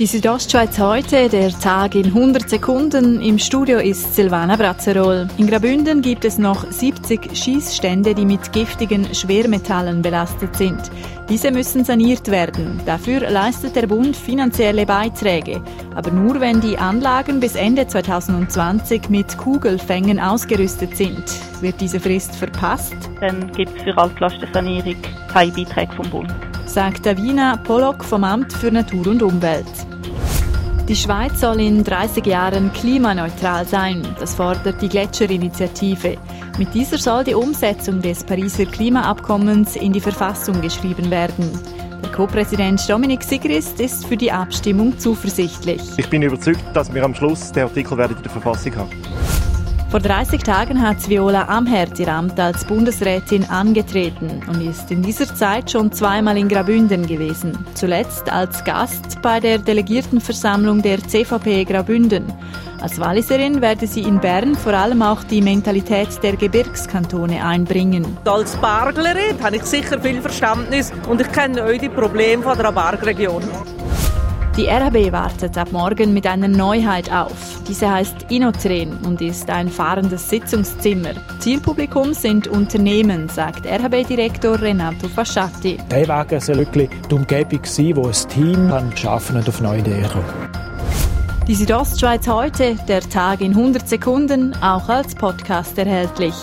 Die Südostschweiz heute, der Tag in 100 Sekunden. Im Studio ist Silvana Brazzerol. In Grabünden gibt es noch 70 Schießstände, die mit giftigen Schwermetallen belastet sind. Diese müssen saniert werden. Dafür leistet der Bund finanzielle Beiträge. Aber nur wenn die Anlagen bis Ende 2020 mit Kugelfängen ausgerüstet sind. Wird diese Frist verpasst? Dann gibt es für Altlastensanierung keine Beiträge vom Bund sagt Davina Pollock vom Amt für Natur und Umwelt. Die Schweiz soll in 30 Jahren klimaneutral sein. Das fordert die Gletscherinitiative. Mit dieser soll die Umsetzung des Pariser Klimaabkommens in die Verfassung geschrieben werden. Der Co-Präsident Dominik Sigrist ist für die Abstimmung zuversichtlich. Ich bin überzeugt, dass wir am Schluss den Artikel werden in der Verfassung haben. Vor 30 Tagen hat Viola Amherd ihr Amt als Bundesrätin angetreten und ist in dieser Zeit schon zweimal in Grabünden gewesen. Zuletzt als Gast bei der Delegiertenversammlung der CVP Grabünden. Als Walliserin werde sie in Bern vor allem auch die Mentalität der Gebirgskantone einbringen. Als Barglerin habe ich sicher viel Verständnis und ich kenne auch die Probleme der Bargregion. Die RHB wartet ab morgen mit einer Neuheit auf. Diese heißt Inotren und ist ein fahrendes Sitzungszimmer. Zielpublikum sind Unternehmen, sagt RHB-Direktor Renato Fasciatti. Der Wagen soll wirklich die Umgebung sein, wo ein Team kann schaffen und auf neue Ideen kommen. Die Südostschweiz heute, der Tag in 100 Sekunden, auch als Podcast erhältlich.